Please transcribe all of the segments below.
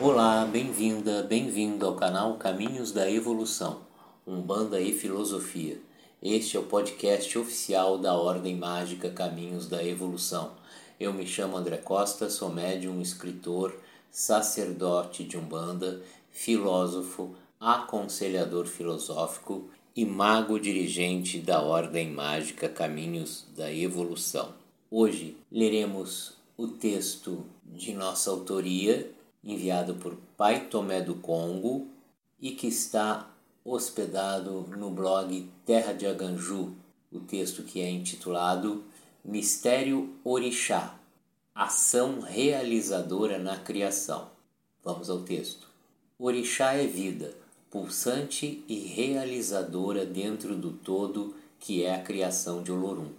Olá, bem-vinda, bem-vindo ao canal Caminhos da Evolução, Umbanda e Filosofia. Este é o podcast oficial da Ordem Mágica Caminhos da Evolução. Eu me chamo André Costa, sou médium, escritor, sacerdote de Umbanda, filósofo, aconselhador filosófico e mago dirigente da Ordem Mágica Caminhos da Evolução. Hoje leremos o texto de nossa autoria, enviado por Pai Tomé do Congo e que está hospedado no blog Terra de Aganju, o texto que é intitulado Mistério Orixá Ação Realizadora na Criação. Vamos ao texto. Orixá é vida, pulsante e realizadora dentro do todo que é a criação de Olorum.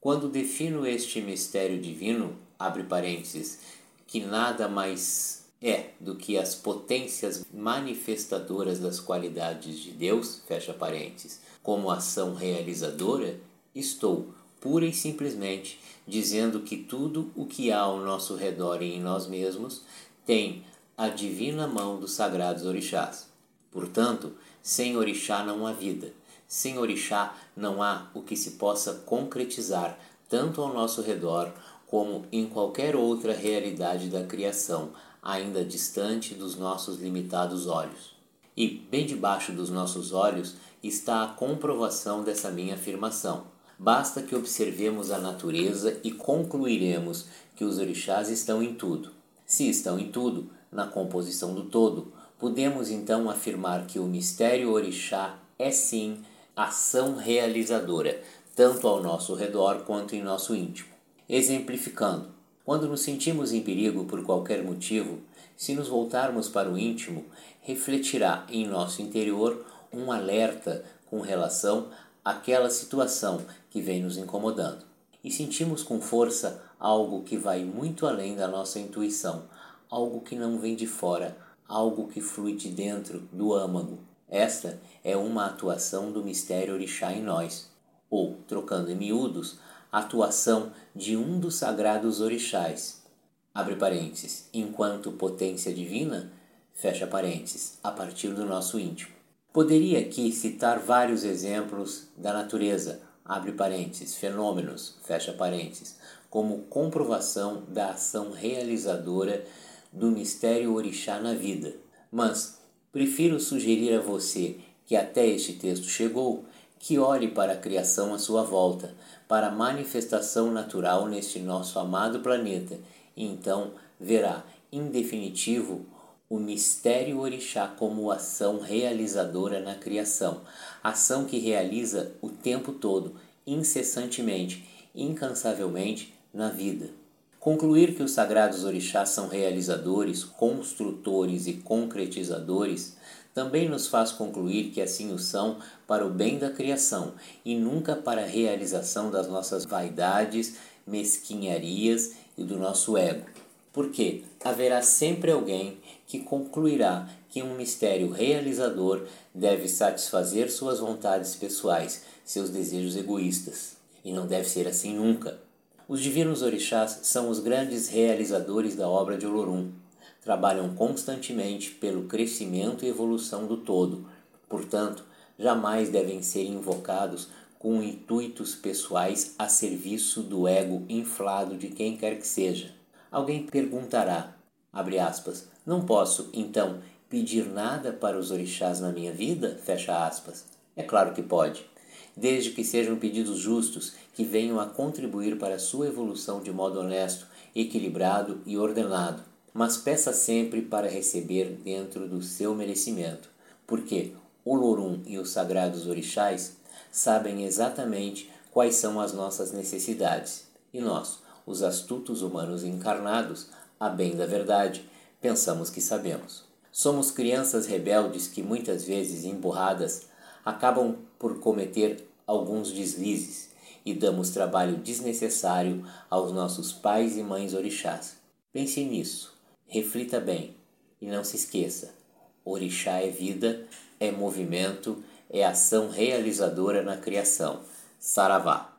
Quando defino este mistério divino, abre parênteses, que nada mais é do que as potências manifestadoras das qualidades de Deus, fecha parênteses, como ação realizadora, estou pura e simplesmente dizendo que tudo o que há ao nosso redor e em nós mesmos tem a divina mão dos sagrados orixás. Portanto, sem orixá não há vida. Sem orixá não há o que se possa concretizar tanto ao nosso redor como em qualquer outra realidade da criação, ainda distante dos nossos limitados olhos. E bem debaixo dos nossos olhos está a comprovação dessa minha afirmação. Basta que observemos a natureza e concluiremos que os orixás estão em tudo. Se estão em tudo, na composição do todo, podemos então afirmar que o mistério orixá é sim ação realizadora, tanto ao nosso redor quanto em nosso íntimo. Exemplificando, quando nos sentimos em perigo por qualquer motivo, se nos voltarmos para o íntimo, refletirá em nosso interior um alerta com relação àquela situação que vem nos incomodando. E sentimos com força algo que vai muito além da nossa intuição, algo que não vem de fora, algo que flui de dentro do âmago. Esta é uma atuação do mistério orixá em nós, ou, trocando em miúdos, atuação de um dos sagrados orixás. Abre parênteses, enquanto potência divina, fecha parênteses, a partir do nosso íntimo. Poderia aqui citar vários exemplos da natureza, abre parênteses, fenômenos, fecha parênteses, como comprovação da ação realizadora do mistério orixá na vida. Mas prefiro sugerir a você que até este texto chegou que olhe para a criação à sua volta, para manifestação natural neste nosso amado planeta, e então verá, em definitivo, o mistério orixá como ação realizadora na criação, ação que realiza o tempo todo, incessantemente, incansavelmente na vida. Concluir que os sagrados orixás são realizadores, construtores e concretizadores também nos faz concluir que assim o são para o bem da criação e nunca para a realização das nossas vaidades, mesquinharias e do nosso ego. Porque haverá sempre alguém que concluirá que um mistério realizador deve satisfazer suas vontades pessoais, seus desejos egoístas. E não deve ser assim nunca. Os divinos orixás são os grandes realizadores da obra de Olorum. Trabalham constantemente pelo crescimento e evolução do todo. Portanto, jamais devem ser invocados com intuitos pessoais a serviço do ego inflado de quem quer que seja. Alguém perguntará, abre aspas, não posso, então, pedir nada para os orixás na minha vida? Fecha aspas. É claro que pode desde que sejam pedidos justos que venham a contribuir para a sua evolução de modo honesto, equilibrado e ordenado. Mas peça sempre para receber dentro do seu merecimento, porque Olorum e os sagrados orixás sabem exatamente quais são as nossas necessidades, e nós, os astutos humanos encarnados, a bem da verdade, pensamos que sabemos. Somos crianças rebeldes que muitas vezes emburradas acabam por cometer alguns deslizes e damos trabalho desnecessário aos nossos pais e mães orixás. Pense nisso, reflita bem e não se esqueça: orixá é vida, é movimento, é ação realizadora na criação. Saravá.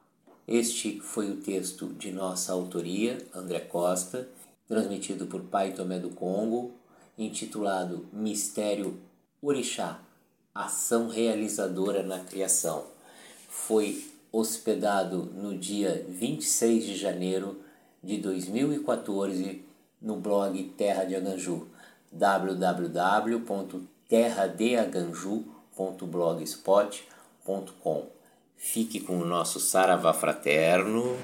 Este foi o texto de nossa autoria, André Costa, transmitido por Pai Tomé do Congo, intitulado Mistério Orixá Ação Realizadora na Criação. Foi hospedado no dia 26 de janeiro de 2014 no blog Terra de Aganju www.terradeaganju.blogspot.com Fique com o nosso Saravá Fraterno.